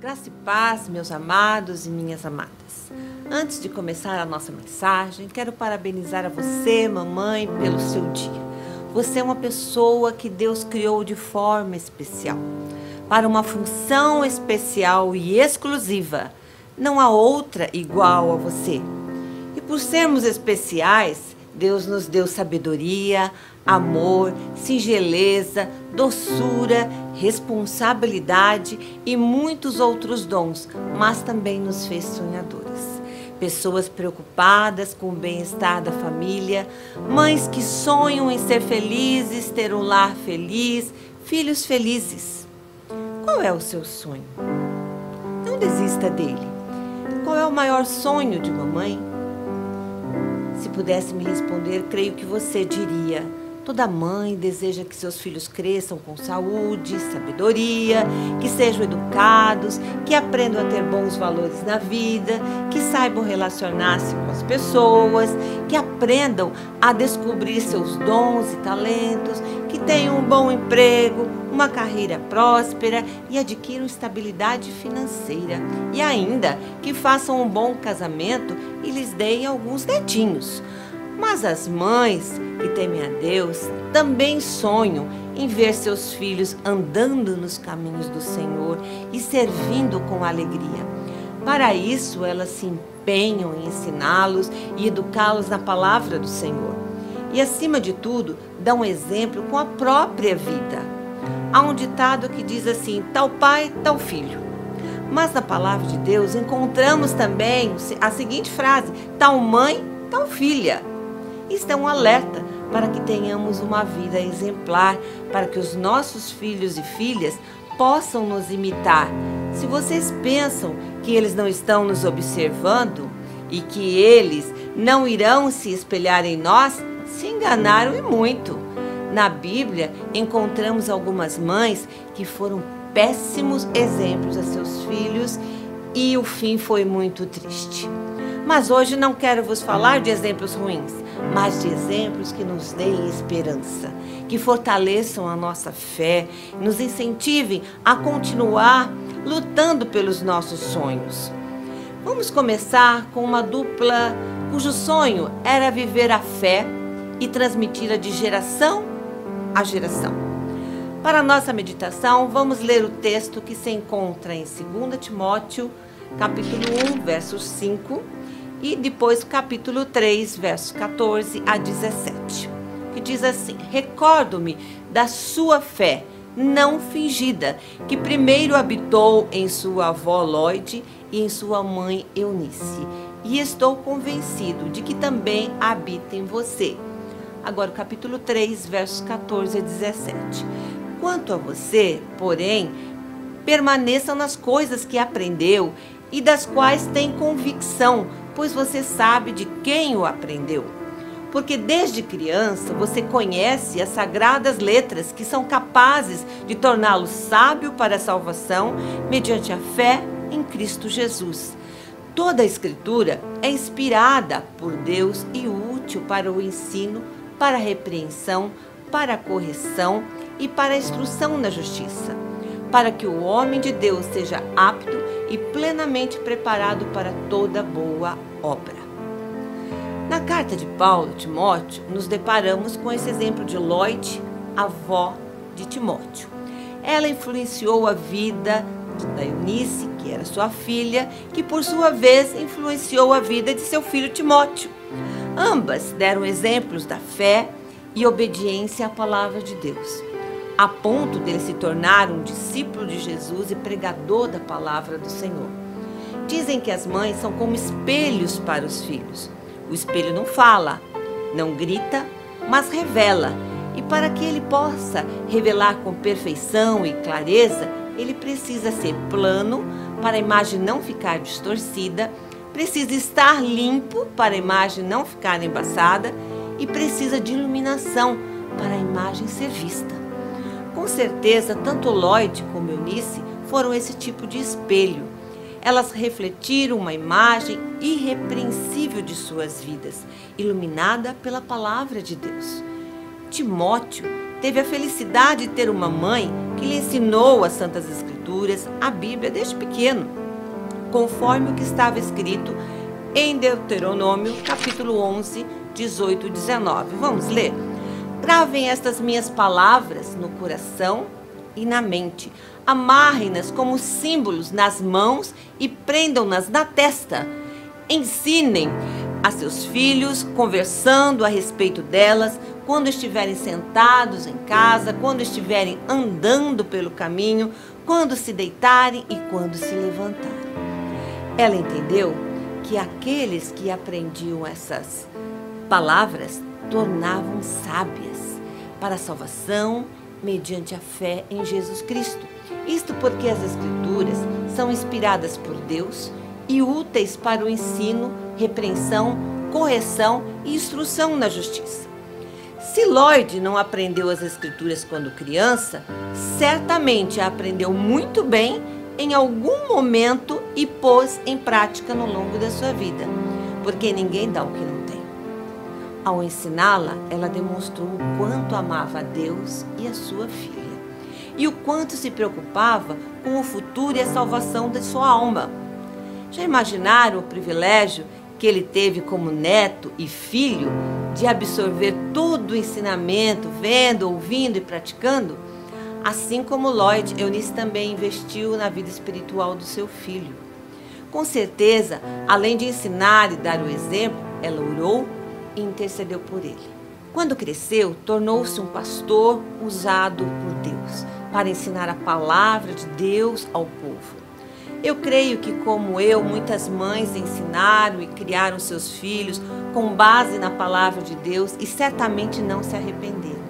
Graça e paz, meus amados e minhas amadas. Antes de começar a nossa mensagem, quero parabenizar a você, mamãe, pelo seu dia. Você é uma pessoa que Deus criou de forma especial, para uma função especial e exclusiva. Não há outra igual a você. E por sermos especiais, Deus nos deu sabedoria, amor, singeleza, doçura, responsabilidade e muitos outros dons, mas também nos fez sonhadores. Pessoas preocupadas com o bem-estar da família, mães que sonham em ser felizes, ter um lar feliz, filhos felizes. Qual é o seu sonho? Não desista dele. Qual é o maior sonho de uma mãe? Se pudesse me responder, creio que você diria: toda mãe deseja que seus filhos cresçam com saúde, sabedoria, que sejam educados, que aprendam a ter bons valores na vida, que saibam relacionar-se com as pessoas, que aprendam a descobrir seus dons e talentos, que tenham um bom emprego, uma carreira próspera e adquiram estabilidade financeira. E ainda que façam um bom casamento e lhes deem alguns netinhos. Mas as mães que temem a Deus também sonham em ver seus filhos andando nos caminhos do Senhor e servindo com alegria. Para isso, elas se empenham em ensiná-los e educá-los na palavra do Senhor. E, acima de tudo, dão exemplo com a própria vida. Há um ditado que diz assim: tal pai, tal filho. Mas na palavra de Deus encontramos também a seguinte frase: tal mãe, tal filha. Isto é um alerta para que tenhamos uma vida exemplar, para que os nossos filhos e filhas possam nos imitar. Se vocês pensam que eles não estão nos observando e que eles não irão se espelhar em nós, se enganaram e muito. Na Bíblia encontramos algumas mães que foram péssimos exemplos a seus filhos e o fim foi muito triste. Mas hoje não quero vos falar de exemplos ruins, mas de exemplos que nos deem esperança, que fortaleçam a nossa fé, nos incentivem a continuar lutando pelos nossos sonhos. Vamos começar com uma dupla cujo sonho era viver a fé e transmiti-la de geração a geração. Para a nossa meditação, vamos ler o texto que se encontra em 2 Timóteo, capítulo 1, versos 5 e depois capítulo 3, versos 14 a 17, que diz assim: Recordo-me da sua fé não fingida, que primeiro habitou em sua avó Lloyd e em sua mãe Eunice, e estou convencido de que também habita em você. Agora, capítulo 3, versos 14 a 17. Quanto a você, porém, permaneçam nas coisas que aprendeu e das quais tem convicção, pois você sabe de quem o aprendeu. Porque desde criança você conhece as sagradas letras que são capazes de torná-lo sábio para a salvação mediante a fé em Cristo Jesus. Toda a Escritura é inspirada por Deus e útil para o ensino, para a repreensão, para a correção e para a instrução na justiça, para que o homem de Deus seja apto e plenamente preparado para toda boa obra. Na carta de Paulo a Timóteo, nos deparamos com esse exemplo de Lloyd, avó de Timóteo. Ela influenciou a vida da Eunice, que era sua filha, que por sua vez influenciou a vida de seu filho Timóteo. Ambas deram exemplos da fé e obediência à palavra de Deus a ponto dele se tornar um discípulo de Jesus e pregador da palavra do Senhor. Dizem que as mães são como espelhos para os filhos. O espelho não fala, não grita, mas revela. E para que ele possa revelar com perfeição e clareza, ele precisa ser plano para a imagem não ficar distorcida, precisa estar limpo para a imagem não ficar embaçada e precisa de iluminação para a imagem ser vista. Certeza, tanto Lloyd como Eunice foram esse tipo de espelho. Elas refletiram uma imagem irrepreensível de suas vidas, iluminada pela palavra de Deus. Timóteo teve a felicidade de ter uma mãe que lhe ensinou as Santas Escrituras, a Bíblia, desde pequeno, conforme o que estava escrito em Deuteronômio, capítulo 11, 18 e 19. Vamos ler? Gravem estas minhas palavras no coração e na mente. Amarrem-nas como símbolos nas mãos e prendam-nas na testa. Ensinem a seus filhos, conversando a respeito delas, quando estiverem sentados em casa, quando estiverem andando pelo caminho, quando se deitarem e quando se levantarem. Ela entendeu que aqueles que aprendiam essas palavras tornavam sábias para a salvação mediante a fé em Jesus Cristo. Isto porque as Escrituras são inspiradas por Deus e úteis para o ensino, repreensão, correção e instrução na justiça. Se Lloyd não aprendeu as Escrituras quando criança, certamente a aprendeu muito bem em algum momento e pôs em prática no longo da sua vida, porque ninguém dá o que não. Ao ensiná-la, ela demonstrou o quanto amava a Deus e a sua filha, e o quanto se preocupava com o futuro e a salvação de sua alma. Já imaginaram o privilégio que ele teve como neto e filho de absorver todo o ensinamento, vendo, ouvindo e praticando? Assim como Lloyd, Eunice também investiu na vida espiritual do seu filho. Com certeza, além de ensinar e dar o exemplo, ela orou e intercedeu por ele. Quando cresceu, tornou-se um pastor usado por Deus para ensinar a palavra de Deus ao povo. Eu creio que, como eu, muitas mães ensinaram e criaram seus filhos com base na palavra de Deus e certamente não se arrependeram.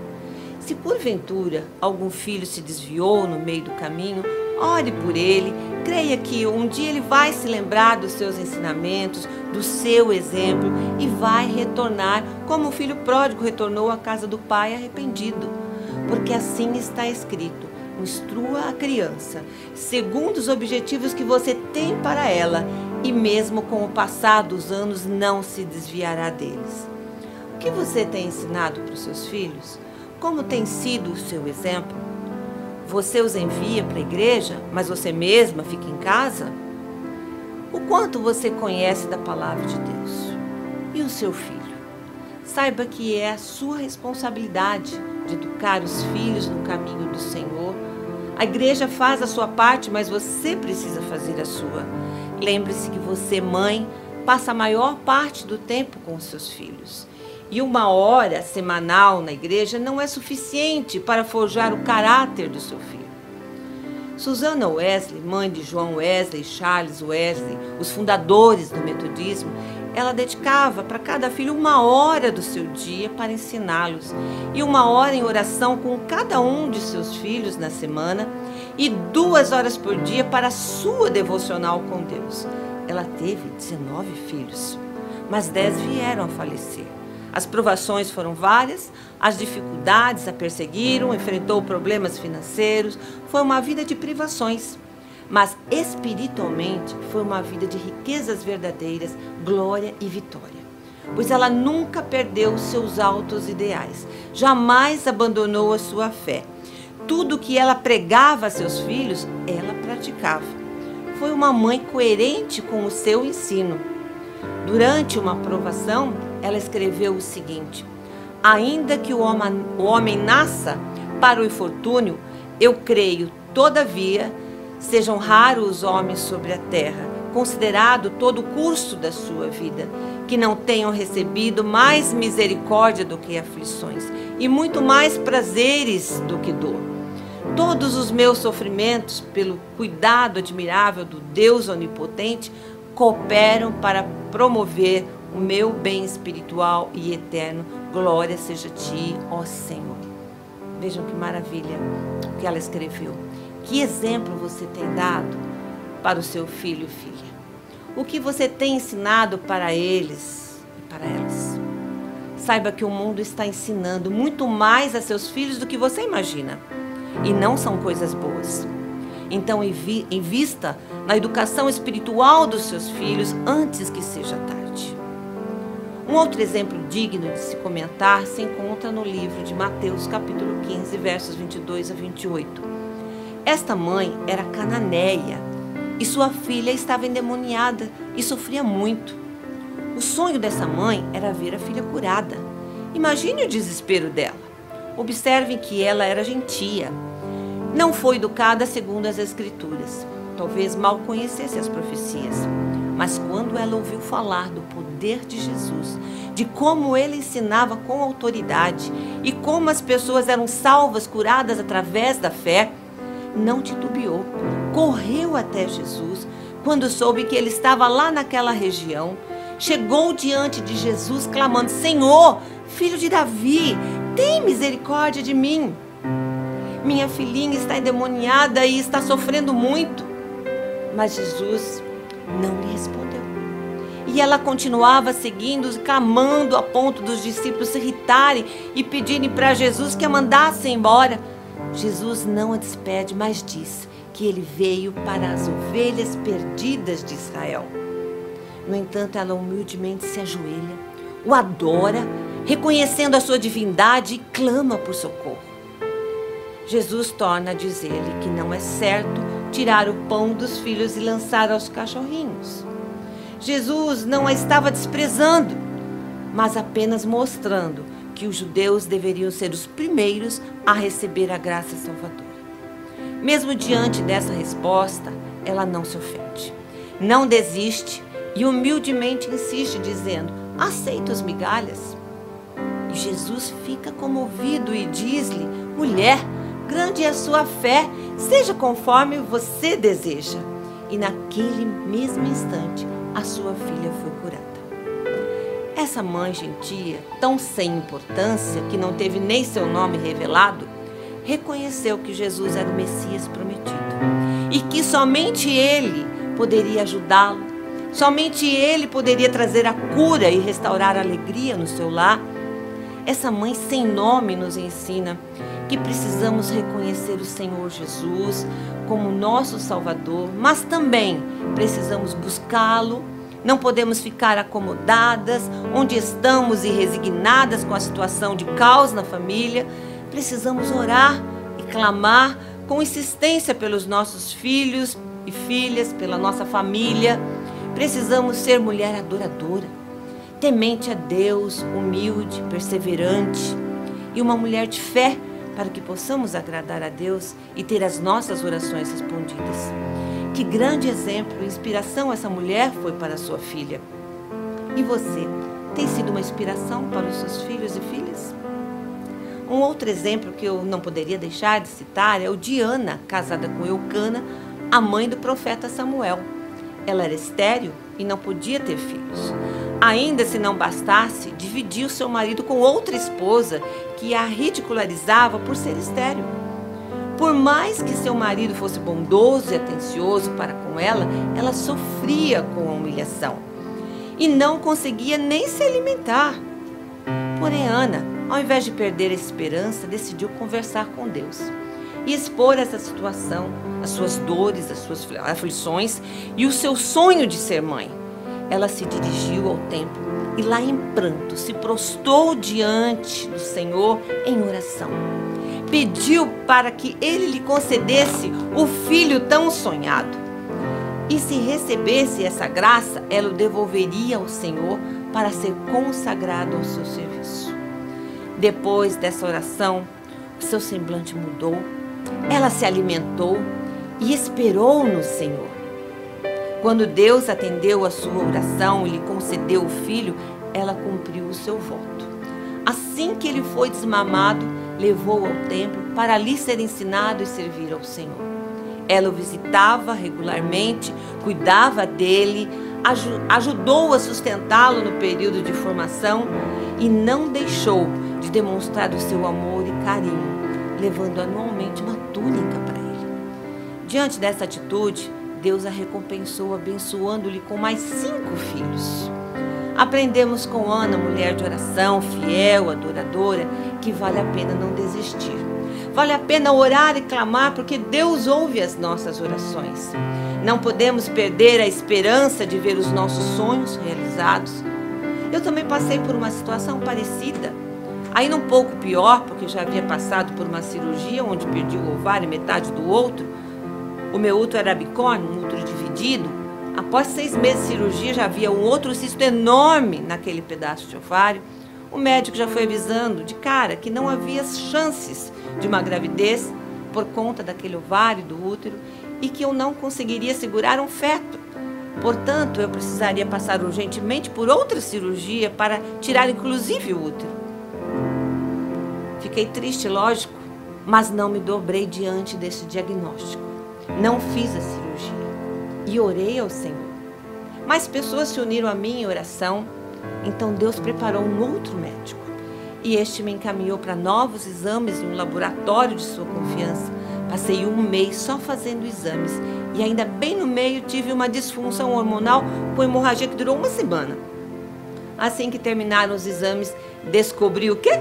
Se porventura algum filho se desviou no meio do caminho, ore por ele, creia que um dia ele vai se lembrar dos seus ensinamentos, do seu exemplo e vai retornar como o filho pródigo retornou à casa do pai arrependido. Porque assim está escrito: Instrua a criança, segundo os objetivos que você tem para ela, e mesmo com o passar dos anos não se desviará deles. O que você tem ensinado para os seus filhos? Como tem sido o seu exemplo? Você os envia para a igreja, mas você mesma fica em casa? O quanto você conhece da palavra de Deus? E o seu filho? Saiba que é a sua responsabilidade de educar os filhos no caminho do Senhor a igreja faz a sua parte, mas você precisa fazer a sua. Lembre-se que você, mãe, passa a maior parte do tempo com os seus filhos. E uma hora semanal na igreja não é suficiente para forjar o caráter do seu filho. Susana Wesley, mãe de João Wesley, Charles Wesley, os fundadores do metodismo, ela dedicava para cada filho uma hora do seu dia para ensiná-los e uma hora em oração com cada um de seus filhos na semana e duas horas por dia para a sua devocional com Deus. Ela teve 19 filhos, mas 10 vieram a falecer. As provações foram várias, as dificuldades a perseguiram, enfrentou problemas financeiros, foi uma vida de privações mas espiritualmente foi uma vida de riquezas verdadeiras, glória e vitória. Pois ela nunca perdeu seus altos ideais, jamais abandonou a sua fé. Tudo que ela pregava a seus filhos, ela praticava. Foi uma mãe coerente com o seu ensino. Durante uma aprovação, ela escreveu o seguinte: Ainda que o homem, o homem nasça para o infortúnio, eu creio, todavia, Sejam raros os homens sobre a terra, considerado todo o curso da sua vida, que não tenham recebido mais misericórdia do que aflições, e muito mais prazeres do que dor. Todos os meus sofrimentos, pelo cuidado admirável do Deus Onipotente, cooperam para promover o meu bem espiritual e eterno. Glória seja a ti, ó Senhor. Vejam que maravilha o que ela escreveu. Que exemplo você tem dado para o seu filho e filha? O que você tem ensinado para eles e para elas? Saiba que o mundo está ensinando muito mais a seus filhos do que você imagina. E não são coisas boas. Então, invista na educação espiritual dos seus filhos antes que seja tarde. Um outro exemplo digno de se comentar se encontra no livro de Mateus, capítulo 15, versos 22 a 28 Esta mãe era cananeia e sua filha estava endemoniada e sofria muito. O sonho dessa mãe era ver a filha curada. Imagine o desespero dela. Observem que ela era gentia. Não foi educada segundo as Escrituras. Talvez mal conhecesse as profecias. Mas quando ela ouviu falar do poder de Jesus, de como ele ensinava com autoridade e como as pessoas eram salvas, curadas através da fé, não titubeou. Correu até Jesus quando soube que ele estava lá naquela região chegou diante de Jesus clamando: Senhor, filho de Davi, tem misericórdia de mim. Minha filhinha está endemoniada e está sofrendo muito. Mas Jesus não lhe respondeu. E ela continuava seguindo, clamando a ponto dos discípulos se irritarem e pedirem para Jesus que a mandasse embora. Jesus não a despede, mas diz que ele veio para as ovelhas perdidas de Israel. No entanto, ela humildemente se ajoelha, o adora, reconhecendo a sua divindade e clama por socorro. Jesus torna a dizer-lhe que não é certo tirar o pão dos filhos e lançar aos cachorrinhos. Jesus não a estava desprezando, mas apenas mostrando que os judeus deveriam ser os primeiros a receber a graça salvadora. Mesmo diante dessa resposta, ela não se ofende, não desiste e humildemente insiste, dizendo: Aceito as migalhas. E Jesus fica comovido e diz-lhe: Mulher, grande é a sua fé, seja conforme você deseja. E naquele mesmo instante, a sua filha foi curada. Essa mãe gentia, tão sem importância que não teve nem seu nome revelado, reconheceu que Jesus era o Messias prometido e que somente ele poderia ajudá-lo Somente Ele poderia trazer a cura e restaurar a alegria no seu lar. Essa mãe sem nome nos ensina que precisamos reconhecer o Senhor Jesus como nosso Salvador, mas também precisamos buscá-lo. Não podemos ficar acomodadas onde estamos e resignadas com a situação de caos na família. Precisamos orar e clamar com insistência pelos nossos filhos e filhas, pela nossa família. Precisamos ser mulher adoradora, temente a Deus, humilde, perseverante e uma mulher de fé para que possamos agradar a Deus e ter as nossas orações respondidas. Que grande exemplo e inspiração essa mulher foi para sua filha. E você tem sido uma inspiração para os seus filhos e filhas? Um outro exemplo que eu não poderia deixar de citar é o de Ana, casada com Eucana, a mãe do profeta Samuel. Ela era estéril e não podia ter filhos. Ainda se não bastasse, dividiu seu marido com outra esposa que a ridicularizava por ser estéril. Por mais que seu marido fosse bondoso e atencioso para com ela, ela sofria com a humilhação e não conseguia nem se alimentar. Porém, Ana, ao invés de perder a esperança, decidiu conversar com Deus e expor essa situação, as suas dores, as suas aflições e o seu sonho de ser mãe. Ela se dirigiu ao templo e lá em pranto se prostrou diante do Senhor em oração. Pediu para que ele lhe concedesse o filho tão sonhado. E se recebesse essa graça, ela o devolveria ao Senhor para ser consagrado ao seu serviço. Depois dessa oração, seu semblante mudou ela se alimentou e esperou no Senhor. Quando Deus atendeu a sua oração e lhe concedeu o filho, ela cumpriu o seu voto. Assim que ele foi desmamado, levou ao templo para ali ser ensinado e servir ao Senhor. Ela o visitava regularmente, cuidava dele, ajudou a sustentá-lo no período de formação e não deixou de demonstrar o seu amor e carinho levando anualmente uma túnica para ele. Diante dessa atitude, Deus a recompensou, abençoando-lhe com mais cinco filhos. Aprendemos com Ana, mulher de oração, fiel, adoradora, que vale a pena não desistir. Vale a pena orar e clamar, porque Deus ouve as nossas orações. Não podemos perder a esperança de ver os nossos sonhos realizados. Eu também passei por uma situação parecida Ainda um pouco pior, porque já havia passado por uma cirurgia onde perdi o ovário e metade do outro. O meu útero era bicórnio, um útero dividido. Após seis meses de cirurgia, já havia um outro cisto enorme naquele pedaço de ovário. O médico já foi avisando de cara que não havia chances de uma gravidez por conta daquele ovário do útero e que eu não conseguiria segurar um feto. Portanto, eu precisaria passar urgentemente por outra cirurgia para tirar inclusive o útero. Fiquei triste, lógico, mas não me dobrei diante desse diagnóstico. Não fiz a cirurgia e orei ao Senhor. Mais pessoas se uniram a mim em oração, então Deus preparou um outro médico e este me encaminhou para novos exames em um laboratório de sua confiança. Passei um mês só fazendo exames e ainda bem no meio tive uma disfunção hormonal com hemorragia que durou uma semana. Assim que terminaram os exames, descobri o quê?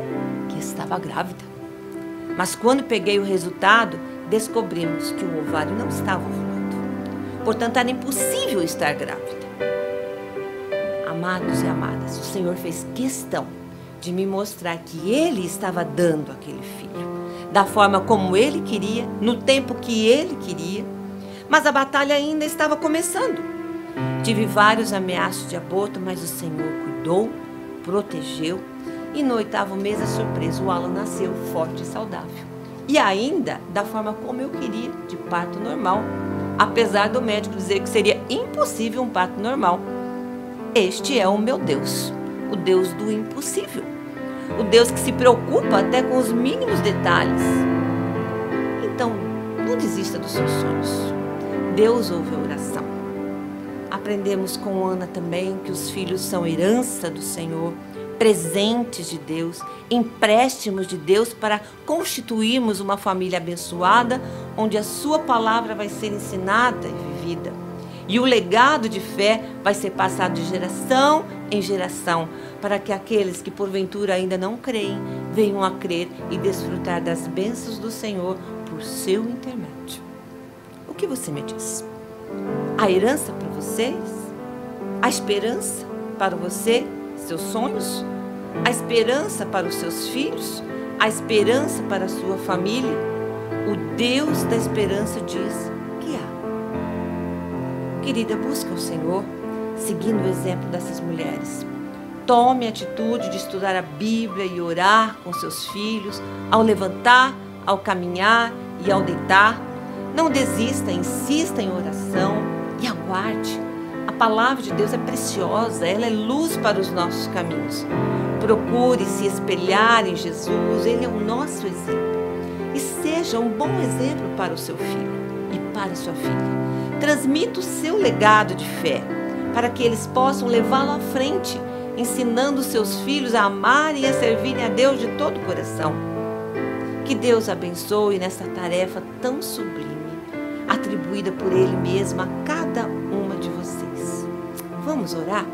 Que estava grávida. Mas quando peguei o resultado, descobrimos que o ovário não estava ovulando. Portanto, era impossível estar grávida. Amados e amadas, o Senhor fez questão de me mostrar que Ele estava dando aquele filho, da forma como Ele queria, no tempo que Ele queria, mas a batalha ainda estava começando. Tive vários ameaços de aborto, mas o Senhor cuidou, protegeu e no oitavo mês, a surpresa, o Alan nasceu forte e saudável. E ainda da forma como eu queria, de parto normal, apesar do médico dizer que seria impossível um parto normal. Este é o meu Deus, o Deus do impossível, o Deus que se preocupa até com os mínimos detalhes. Então, não desista dos seus sonhos. Deus ouve a oração. Aprendemos com Ana também que os filhos são herança do Senhor presentes de Deus, empréstimos de Deus para constituirmos uma família abençoada, onde a Sua palavra vai ser ensinada e vivida. E o legado de fé vai ser passado de geração em geração, para que aqueles que porventura ainda não creem venham a crer e desfrutar das bênçãos do Senhor por seu intermédio. O que você me diz? A herança para vocês? A esperança para você? Seus sonhos, a esperança para os seus filhos, a esperança para a sua família. O Deus da esperança diz que há. Querida, busca o Senhor, seguindo o exemplo dessas mulheres. Tome a atitude de estudar a Bíblia e orar com seus filhos, ao levantar, ao caminhar e ao deitar. Não desista, insista em oração e aguarde palavra de Deus é preciosa, ela é luz para os nossos caminhos. Procure se espelhar em Jesus, ele é o nosso exemplo. E seja um bom exemplo para o seu filho e para sua filha. Transmita o seu legado de fé, para que eles possam levá-lo à frente, ensinando seus filhos a amarem e a servirem a Deus de todo o coração. Que Deus abençoe nessa tarefa tão sublime, atribuída por Ele mesmo a cada uma de vocês. Vamos orar?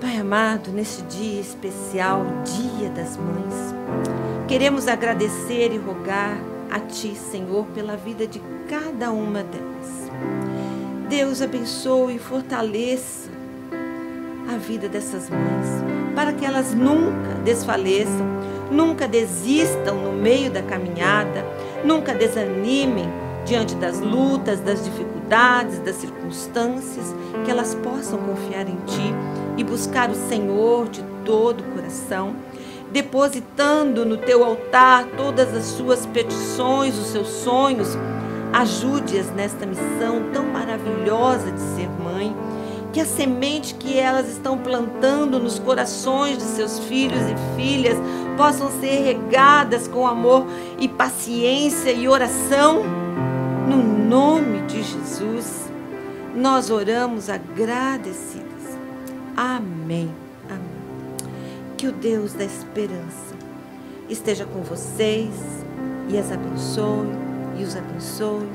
Pai amado, nesse dia especial, Dia das Mães, queremos agradecer e rogar a Ti, Senhor, pela vida de cada uma delas. Deus abençoe e fortaleça a vida dessas mães, para que elas nunca desfaleçam, nunca desistam no meio da caminhada, nunca desanimem diante das lutas, das dificuldades das circunstâncias, que elas possam confiar em Ti e buscar o Senhor de todo o coração, depositando no Teu altar todas as suas petições, os seus sonhos. Ajude-as nesta missão tão maravilhosa de ser mãe. Que a semente que elas estão plantando nos corações de seus filhos e filhas possam ser regadas com amor e paciência e oração no nome de Jesus, nós oramos agradecidas. Amém. Amém. Que o Deus da esperança esteja com vocês e as abençoe, e os abençoe,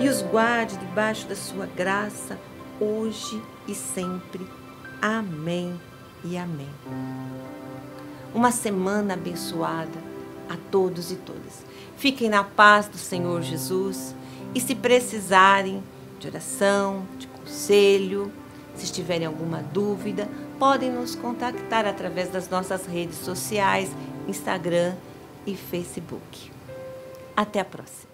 e os guarde debaixo da sua graça, hoje e sempre. Amém e amém. Uma semana abençoada a todos e todas. Fiquem na paz do Senhor Jesus e se precisarem de oração, de conselho, se estiverem alguma dúvida, podem nos contactar através das nossas redes sociais, Instagram e Facebook. Até a próxima.